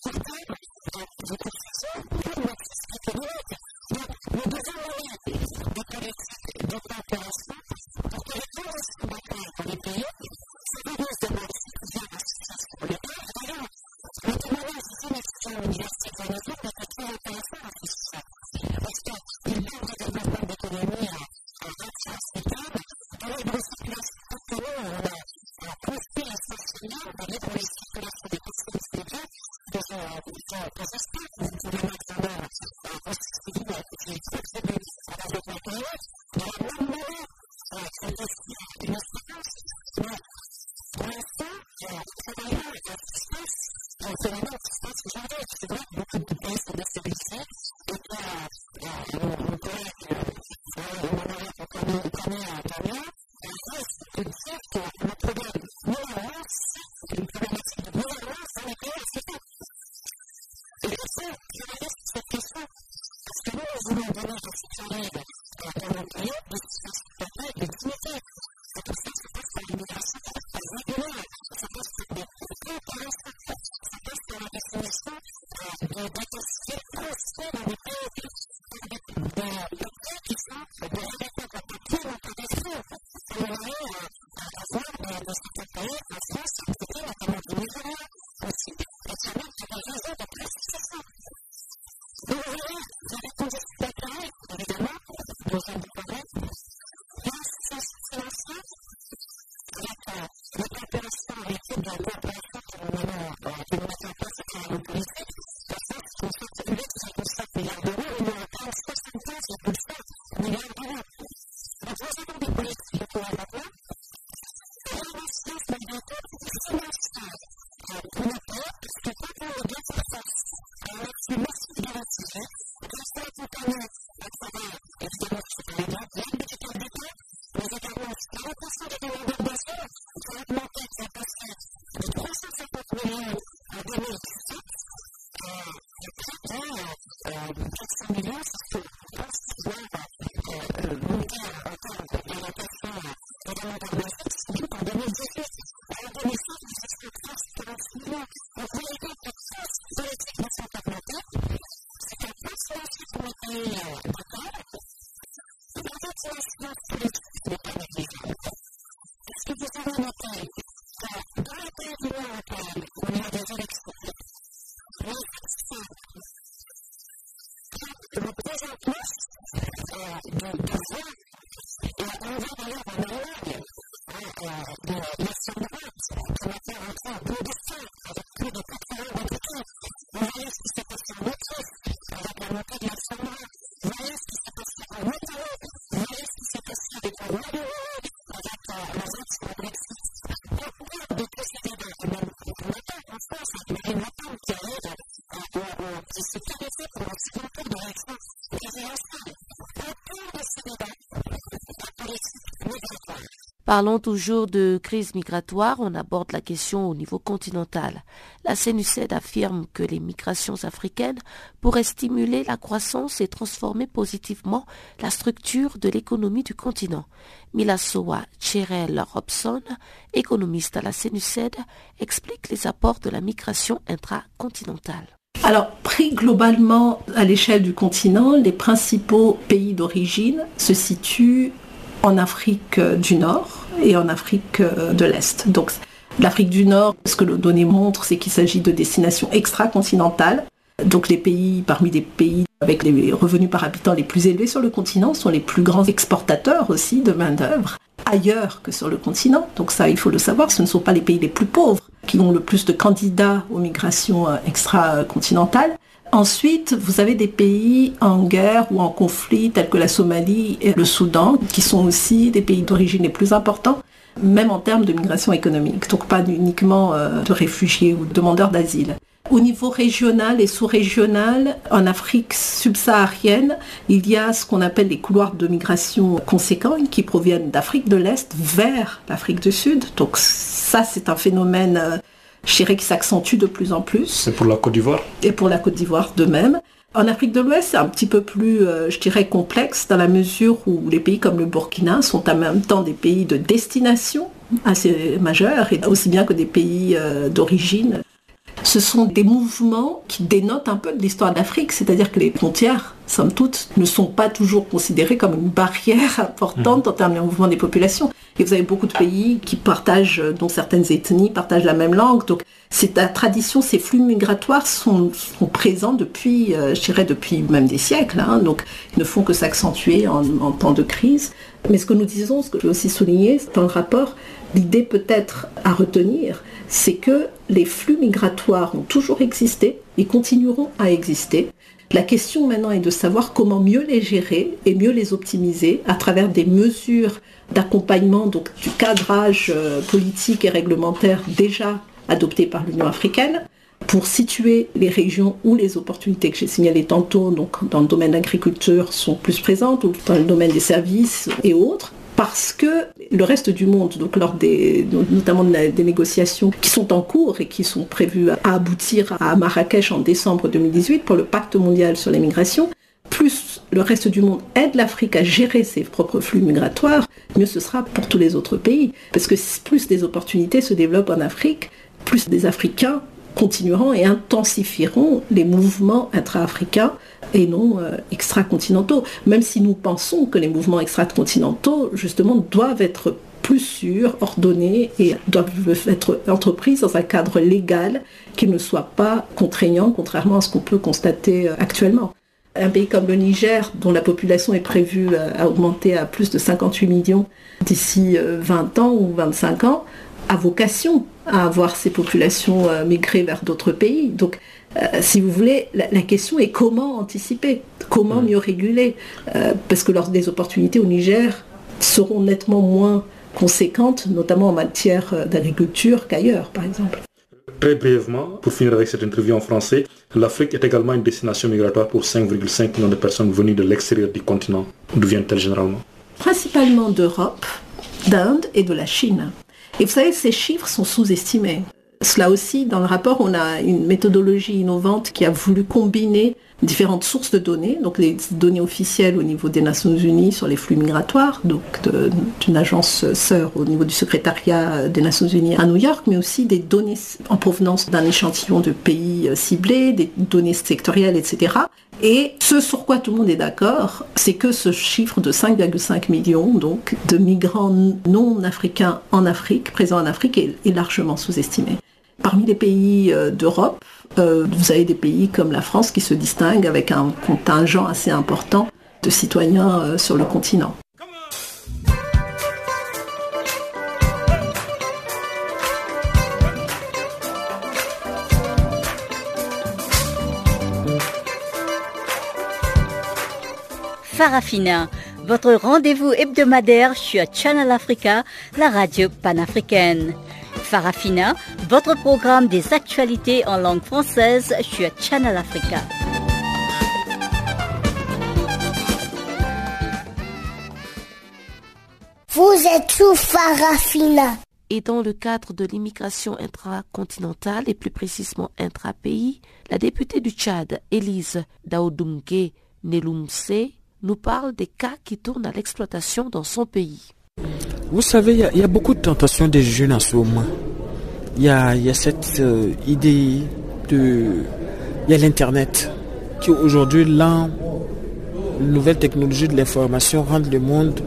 Parlons toujours de crise migratoire, on aborde la question au niveau continental. La CNUCED affirme que les migrations africaines pourraient stimuler la croissance et transformer positivement la structure de l'économie du continent. Milasoa Cherel Robson, économiste à la CNUCED, explique les apports de la migration intracontinentale. Alors, pris globalement à l'échelle du continent, les principaux pays d'origine se situent en Afrique du Nord, et en Afrique de l'Est. Donc l'Afrique du Nord, ce que les données montrent, c'est qu'il s'agit de destinations extra-continentales. Donc les pays, parmi les pays avec les revenus par habitant les plus élevés sur le continent, sont les plus grands exportateurs aussi de main-d'œuvre ailleurs que sur le continent. Donc ça, il faut le savoir, ce ne sont pas les pays les plus pauvres qui ont le plus de candidats aux migrations euh, extra-continentales. Ensuite, vous avez des pays en guerre ou en conflit tels que la Somalie et le Soudan, qui sont aussi des pays d'origine les plus importants, même en termes de migration économique, donc pas uniquement euh, de réfugiés ou de demandeurs d'asile. Au niveau régional et sous-régional, en Afrique subsaharienne, il y a ce qu'on appelle les couloirs de migration conséquents qui proviennent d'Afrique de l'Est vers l'Afrique du Sud. Donc ça, c'est un phénomène je dirais qui s'accentue de plus en plus. C'est pour la Côte d'Ivoire? Et pour la Côte d'Ivoire de même. En Afrique de l'Ouest, c'est un petit peu plus, euh, je dirais, complexe dans la mesure où les pays comme le Burkina sont en même temps des pays de destination assez majeurs, et aussi bien que des pays euh, d'origine. Ce sont des mouvements qui dénotent un peu de l'histoire d'Afrique, c'est-à-dire que les frontières, somme toute, ne sont pas toujours considérées comme une barrière importante en termes de mouvement des populations. Et vous avez beaucoup de pays qui partagent, dont certaines ethnies partagent la même langue. Donc, c'est la tradition, ces flux migratoires sont, présents depuis, euh, je dirais, depuis même des siècles. Hein. donc, ils ne font que s'accentuer en, en temps de crise. Mais ce que nous disons, ce que je veux aussi souligner dans le rapport, l'idée peut-être à retenir, c'est que les flux migratoires ont toujours existé et continueront à exister. La question maintenant est de savoir comment mieux les gérer et mieux les optimiser à travers des mesures d'accompagnement, donc du cadrage euh, politique et réglementaire déjà adopté par l'Union africaine, pour situer les régions où les opportunités que j'ai signalées tantôt, donc dans le domaine de l'agriculture, sont plus présentes, ou dans le domaine des services et autres, parce que le reste du monde, lors des, notamment des négociations qui sont en cours et qui sont prévues à aboutir à Marrakech en décembre 2018 pour le pacte mondial sur l'immigration, plus le reste du monde aide l'Afrique à gérer ses propres flux migratoires, mieux ce sera pour tous les autres pays. Parce que plus des opportunités se développent en Afrique, plus des Africains continueront et intensifieront les mouvements intra-africains et non euh, extra-continentaux. Même si nous pensons que les mouvements extra-continentaux, justement, doivent être plus sûrs, ordonnés et doivent être entrepris dans un cadre légal qui ne soit pas contraignant, contrairement à ce qu'on peut constater euh, actuellement. Un pays comme le Niger, dont la population est prévue euh, à augmenter à plus de 58 millions d'ici 20 ans ou 25 ans, a vocation à avoir ces populations euh, migrer vers d'autres pays. Donc, euh, si vous voulez, la, question est comment anticiper, comment mieux réguler, euh, parce que lors des opportunités au Niger seront nettement moins conséquentes, notamment en matière d'agriculture qu'ailleurs, par exemple. Très brièvement, pour finir avec cette interview en français, l'Afrique est également une destination migratoire pour 5,5 millions de personnes venues de l'extérieur du continent. D'où viennent-elles généralement? Principalement d'Europe, d'Inde et de la Chine. Et vous savez, ces chiffres sont sous-estimés. Cela aussi, dans le rapport, on a une méthodologie innovante qui a voulu combiner différentes sources de données, donc les données officielles au niveau des Nations Unies sur les flux migratoires, donc d'une agence sœur au niveau du secrétariat des Nations Unies à New York, mais aussi des données en provenance d'un échantillon de pays ciblés, des données sectorielles, etc. Et ce sur quoi tout le monde est d'accord, c'est que ce chiffre de 5,5 millions donc, de migrants non africains en Afrique, présents en Afrique, est largement sous-estimé. Parmi les pays euh, d'Europe, euh, vous avez des pays comme la France qui se distinguent avec un contingent assez important de citoyens euh, sur le continent. Farafina, votre rendez-vous hebdomadaire sur Channel Africa, la radio panafricaine. Farafina, votre programme des actualités en langue française sur Channel Africa. Vous êtes sous Farafina. Et dans le cadre de l'immigration intracontinentale et plus précisément intra-pays, la députée du Tchad, Élise Daoudungue Nelumse, nous parle des cas qui tournent à l'exploitation dans son pays. Vous savez, il y, a beaucoup de tentations des jeunes en ce moment. Il y a, cette euh, idée de... Il y a l'Internet qui aujourd'hui, là, nouvelle technologie de l'information rend le monde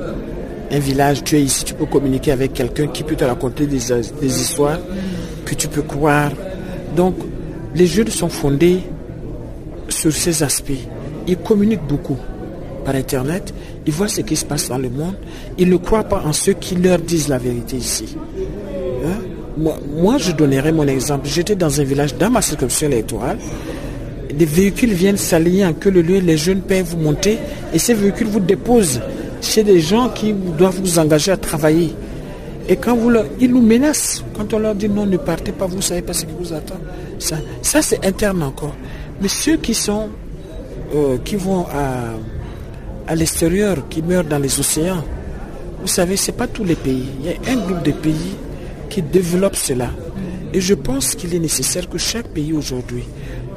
un village. Tu es ici, tu peux communiquer avec quelqu'un qui peut te raconter des histoires que tu peux croire. Donc, les jeunes sont fondés sur ces aspects. Ils communiquent beaucoup par Internet, ils voient ce qui se passe dans le monde, ils ne croient pas en ceux qui leur disent la vérité ici. Hein? Moi, je donnerai mon exemple. J'étais dans un village, dans ma circonscription électorale, des véhicules viennent s'aligner en que le lieu, les jeunes peuvent vous monter et ces véhicules vous déposent chez des gens qui doivent vous engager à travailler. Et quand vous leur, ils nous menacent, quand on leur dit non, ne partez pas, vous ne savez pas ce qui vous attend. Ça, ça c'est interne encore. Mais ceux qui sont, euh, qui vont à, à l'extérieur, qui meurent dans les océans. Vous savez, ce n'est pas tous les pays. Il y a un groupe de pays qui développe cela. Et je pense qu'il est nécessaire que chaque pays aujourd'hui,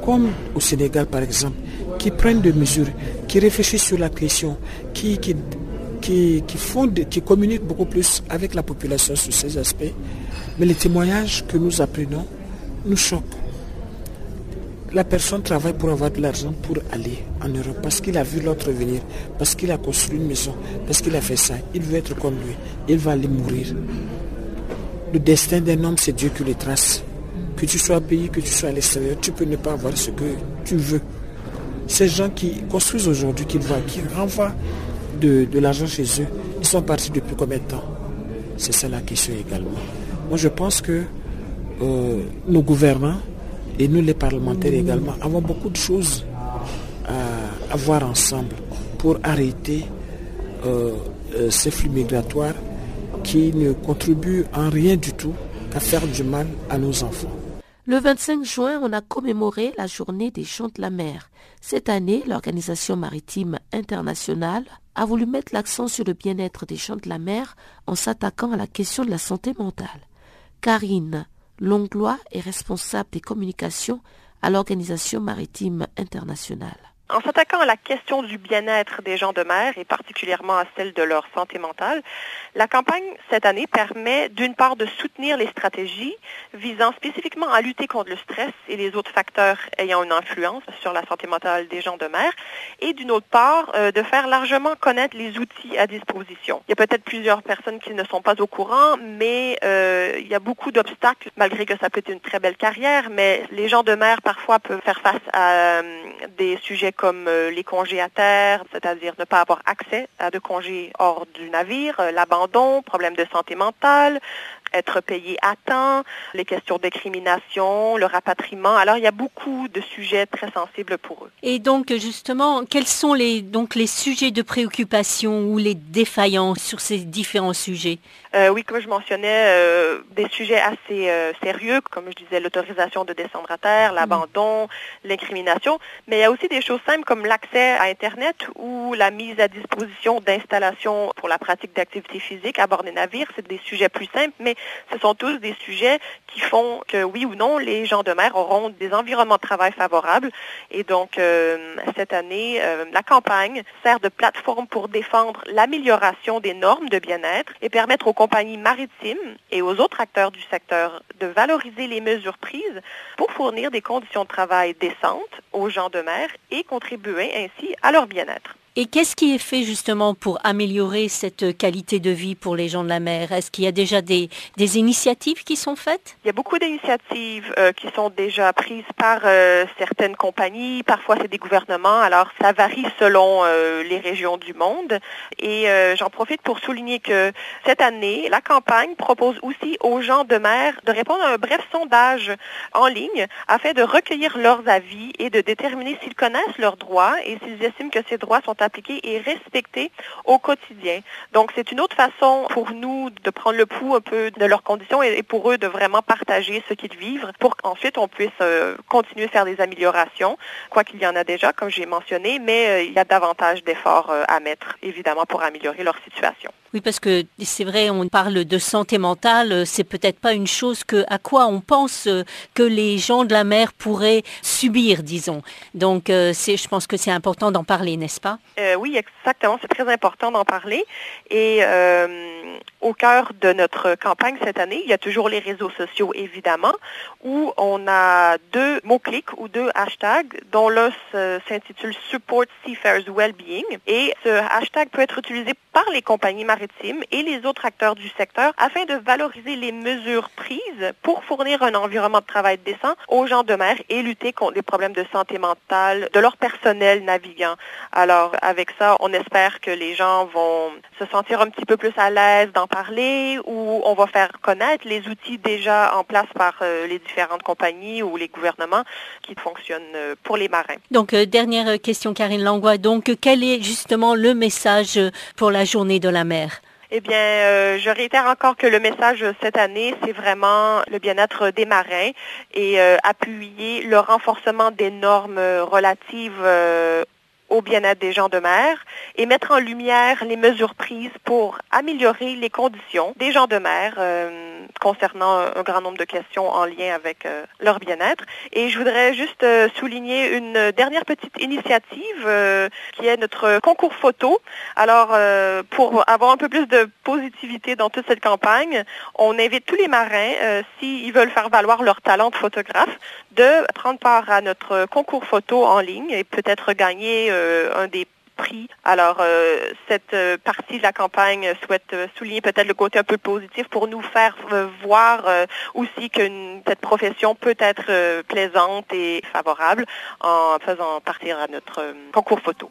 comme au Sénégal par exemple, qui prennent des mesures, qui réfléchissent sur la question, qui, qui, qui, qui, font qui communiquent beaucoup plus avec la population sur ces aspects. Mais les témoignages que nous apprenons nous choquent la personne travaille pour avoir de l'argent pour aller en Europe parce qu'il a vu l'autre venir, parce qu'il a construit une maison, parce qu'il a fait ça. Il veut être comme lui. Il va aller mourir. Le destin d'un homme, c'est Dieu qui le trace. Que tu sois pays, que tu sois à l'extérieur, tu peux ne pas avoir ce que tu veux. Ces gens qui construisent aujourd'hui, qui voient, qui renvoient de, l'argent chez eux, ils sont partis depuis combien de temps? C'est ça la question également. Moi, je pense que euh, nos gouvernants, et nous les parlementaires également avons beaucoup de choses à, voir ensemble pour arrêter euh, euh, ces flux migratoires qui ne contribuent en rien du tout qu'à faire du mal à nos enfants. Le 25 juin, on a commémoré la journée des gens de la mer. Cette année, l'Organisation maritime internationale a voulu mettre l'accent sur le bien-être des gens de la mer en s'attaquant à la question de la santé mentale. Karine Longlois est responsable des communications à l'Organisation maritime internationale. En s'attaquant à la question du bien-être des gens de mer et particulièrement à celle de leur santé mentale, la campagne cette année permet d'une part de soutenir les stratégies visant spécifiquement à lutter contre le stress et les autres facteurs ayant une influence sur la santé mentale des gens de mer et d'une autre part euh, de faire largement connaître les outils à disposition. Il y a peut-être plusieurs personnes qui ne sont pas au courant, mais euh, il y a beaucoup d'obstacles malgré que ça peut être une très belle carrière, mais les gens de mer parfois peuvent faire face à euh, des sujets comme euh, les congés à terre, c'est-à-dire ne pas avoir accès à de congés hors du navire, euh, l'abandon, problème de santé mentale, être payé à temps, les questions d'incrimination, le rapatriement. Alors, il y a beaucoup de sujets très sensibles pour eux. Et donc, justement, quels sont les, donc, les sujets de préoccupation ou les défaillances sur ces différents sujets? Euh, oui, comme je mentionnais, euh, des sujets assez euh, sérieux, comme je disais, l'autorisation de descendre à terre, l'abandon, l'incrimination, mais il y a aussi des choses simples comme l'accès à Internet ou la mise à disposition d'installations pour la pratique d'activités physiques à bord des navires. C'est des sujets plus simples, mais ce sont tous des sujets qui font que oui ou non, les gens de mer auront des environnements de travail favorables. Et donc, euh, cette année, euh, la campagne sert de plateforme pour défendre l'amélioration des normes de bien-être et permettre aux compagnies maritimes et aux autres acteurs du secteur de valoriser les mesures prises pour fournir des conditions de travail décentes aux gens de mer et contribuer ainsi à leur bien-être. Et qu'est-ce qui est fait justement pour améliorer cette qualité de vie pour les gens de la mer? Est-ce qu'il y a déjà des, initiatives qui sont faites? Il y a beaucoup d'initiatives euh, qui sont déjà prises par euh, certaines compagnies. Parfois, c'est des gouvernements. Alors, ça varie selon euh, les régions du monde. Et j'en profite pour souligner que cette année, la campagne propose aussi aux gens de mer de répondre à un bref sondage en ligne afin de recueillir leurs avis et de déterminer s'ils connaissent leurs droits et s'ils estiment que ces droits sont appliqués et respectés au quotidien. Donc, c'est une autre façon pour nous de prendre le pouls un peu de leurs conditions et pour eux de vraiment partager ce qu'ils vivent pour qu'ensuite on puisse euh, continuer à faire des améliorations, quoi qu'il y en a déjà, comme j'ai mentionné, mais euh, il y a davantage d'efforts euh, à mettre, évidemment, pour améliorer leur situation. Oui, parce que c'est vrai, on parle de santé mentale, c'est peut-être pas une chose que, à quoi on pense que les gens de la mer pourraient subir, disons. Donc, c'est, je pense que c'est important d'en parler, n'est-ce pas? Euh, oui, exactement. C'est très important d'en parler. Et euh, au cœur de notre campagne cette année, il y a toujours les réseaux sociaux, évidemment, où on a deux mots-clics ou deux hashtags, dont l'un s'intitule Support Seafarers Wellbeing. Et ce hashtag peut être utilisé par les compagnies maritimes et les autres acteurs du secteur afin de valoriser les mesures prises pour fournir un environnement de travail décent aux gens de mer et lutter contre les problèmes de santé mentale de leur personnel navigant. Alors, avec ça, on espère que les gens vont se sentir un petit peu plus à l'aise d'en parler ou on va faire connaître les outils déjà en place par euh, les différentes compagnies ou les gouvernements qui fonctionnent euh, pour les marins. Donc, euh, dernière question, Karine Langlois. Donc, quel est justement le message pour la journée de la mer? Eh bien, je réitère encore que le message cette année, c'est vraiment le bien-être des marins et appuyer le renforcement des normes relatives au bien-être des gens de mer et mettre en lumière les mesures prises pour améliorer les conditions des gens de mer euh, concernant un grand nombre de questions en lien avec euh, leur bien-être. Et je voudrais juste euh, souligner une dernière petite initiative qui est notre concours photo. Alors, pour avoir un peu plus de positivité dans toute cette campagne, on invite tous les marins, s'ils veulent faire valoir leur talent de photographe, de prendre part à notre concours photo en ligne et peut-être gagner euh, un des prix. Alors, euh, cette euh, partie de la campagne souhaite souligner peut-être le côté un peu positif pour nous faire voir aussi que cette profession peut être plaisante et favorable en faisant partir à notre concours photo.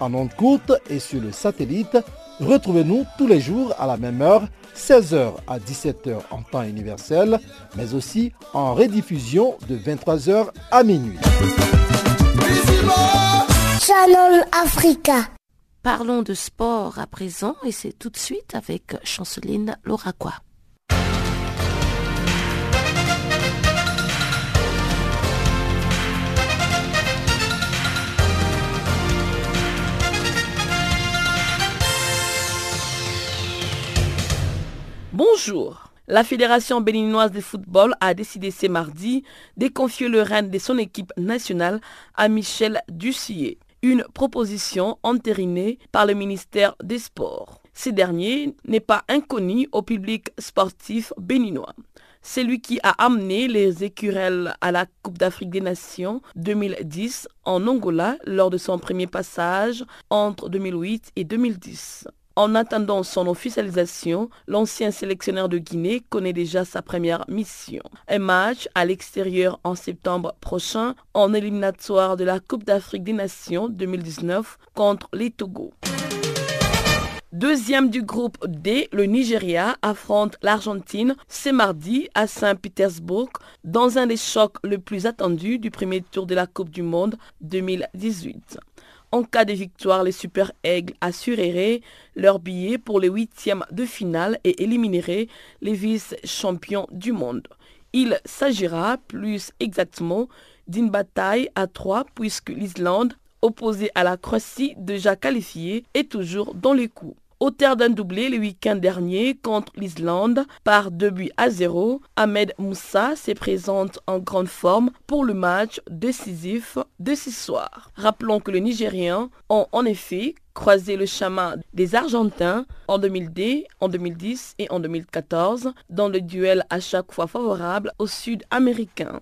en ondes courte et sur le satellite, retrouvez-nous tous les jours à la même heure, 16h à 17h en temps universel, mais aussi en rediffusion de 23h à minuit. Channel Africa. Parlons de sport à présent et c'est tout de suite avec Chanceline Lauraquois. Bonjour. La Fédération béninoise de football a décidé ce mardi de confier le règne de son équipe nationale à Michel Ducier, une proposition entérinée par le ministère des Sports. Ce dernier n'est pas inconnu au public sportif béninois. C'est lui qui a amené les écurelles à la Coupe d'Afrique des Nations 2010 en Angola lors de son premier passage entre 2008 et 2010. En attendant son officialisation, l'ancien sélectionneur de Guinée connaît déjà sa première mission. Un match à l'extérieur en septembre prochain en éliminatoire de la Coupe d'Afrique des Nations 2019 contre les Togo. Deuxième du groupe D, le Nigeria affronte l'Argentine ce mardi à Saint-Pétersbourg dans un des chocs le plus attendus du premier tour de la Coupe du Monde 2018. En cas de victoire, les Super Aigles assureraient leur billet pour les huitièmes de finale et élimineraient les vice-champions du monde. Il s'agira plus exactement d'une bataille à trois puisque l'Islande opposée à la Croatie déjà qualifiée est toujours dans les coups. Au terme d'un doublé le week-end dernier contre l'Islande par 2 buts à 0, Ahmed Moussa se présente en grande forme pour le match décisif de ce soir. Rappelons que les Nigériens ont en effet croisé le chemin des Argentins en 2010, en 2010 et en 2014 dans le duel à chaque fois favorable aux Sud-Américains.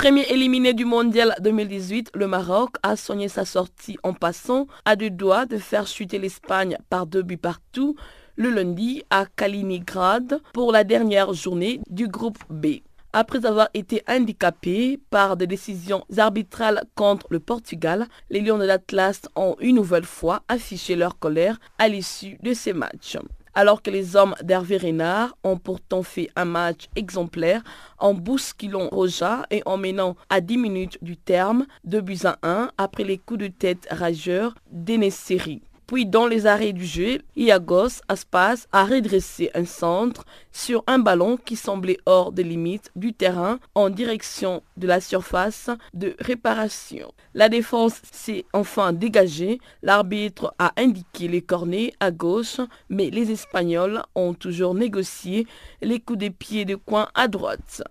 Premier éliminé du mondial 2018, le Maroc a soigné sa sortie en passant à deux doigts de faire chuter l'Espagne par deux buts partout le lundi à Kaliningrad pour la dernière journée du groupe B. Après avoir été handicapés par des décisions arbitrales contre le Portugal, les Lions de l'Atlas ont une nouvelle fois affiché leur colère à l'issue de ces matchs alors que les hommes d'Hervé Renard ont pourtant fait un match exemplaire en bousculant Roja et en menant à 10 minutes du terme 2 buts à 1 après les coups de tête rageurs d'Enesseri. Puis dans les arrêts du jeu, Iagos Aspas a redressé un centre sur un ballon qui semblait hors des limites du terrain en direction de la surface de réparation. La défense s'est enfin dégagée. L'arbitre a indiqué les cornets à gauche, mais les Espagnols ont toujours négocié les coups de pied de coin à droite.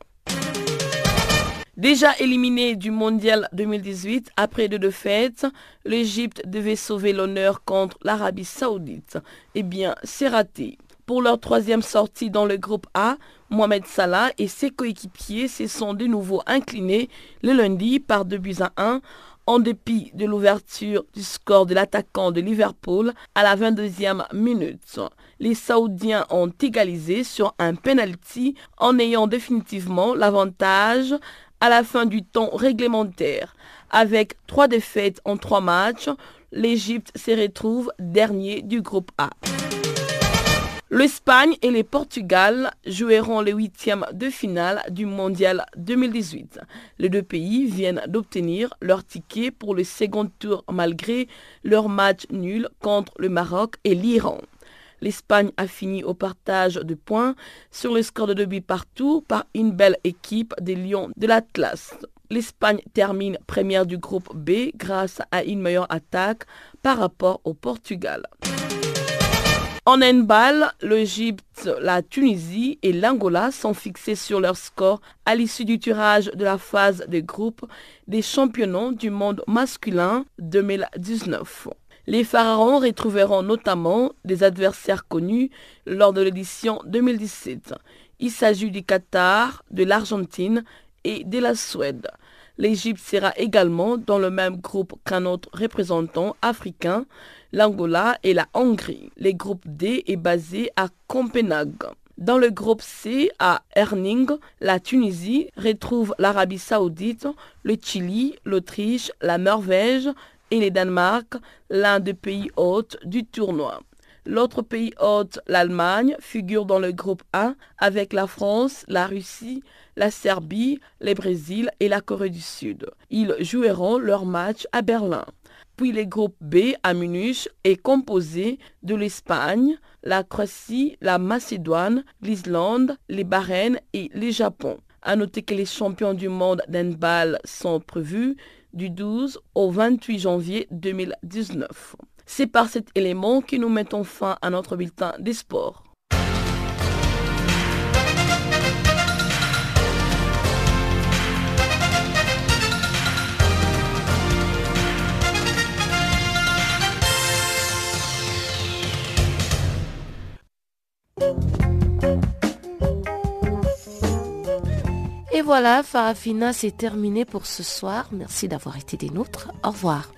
Déjà éliminé du mondial 2018 après deux défaites, l'Égypte devait sauver l'honneur contre l'Arabie saoudite. Eh bien, c'est raté. Pour leur troisième sortie dans le groupe A, Mohamed Salah et ses coéquipiers se sont de nouveau inclinés le lundi par 2 buts à 1 en dépit de l'ouverture du score de l'attaquant de Liverpool à la 22e minute. Les Saoudiens ont égalisé sur un penalty en ayant définitivement l'avantage à la fin du temps réglementaire. Avec trois défaites en trois matchs, l'Égypte se retrouve dernier du groupe A. L'Espagne et le Portugal joueront les huitièmes de finale du Mondial 2018. Les deux pays viennent d'obtenir leur ticket pour le second tour malgré leur match nul contre le Maroc et l'Iran. L'Espagne a fini au partage de points sur le score de 2 buts partout par une belle équipe des Lions de l'Atlas. L'Espagne termine première du groupe B grâce à une meilleure attaque par rapport au Portugal. En handball, l'Égypte, la Tunisie et l'Angola sont fixés sur leur score à l'issue du tirage de la phase de groupe des championnats du monde masculin 2019. Les Pharaons retrouveront notamment des adversaires connus lors de l'édition 2017. Il s'agit du Qatar, de l'Argentine et de la Suède. L'Égypte sera également dans le même groupe qu'un autre représentant africain, l'Angola et la Hongrie. Le groupe D est basé à Copenhague. Dans le groupe C, à Erning, la Tunisie retrouve l'Arabie saoudite, le Chili, l'Autriche, la Norvège, et le Danemark, l'un des pays hôtes du tournoi. L'autre pays hôte, l'Allemagne, figure dans le groupe A avec la France, la Russie, la Serbie, le Brésil et la Corée du Sud. Ils joueront leur match à Berlin. Puis le groupe B à Munich est composé de l'Espagne, la Croatie, la Macédoine, l'Islande, les Bahreïn et le Japon. À noter que les champions du monde d'handball sont prévus du 12 au 28 janvier 2019. C'est par cet élément que nous mettons fin à notre bulletin des sports. Voilà, Farafina, c'est terminé pour ce soir. Merci d'avoir été des nôtres. Au revoir.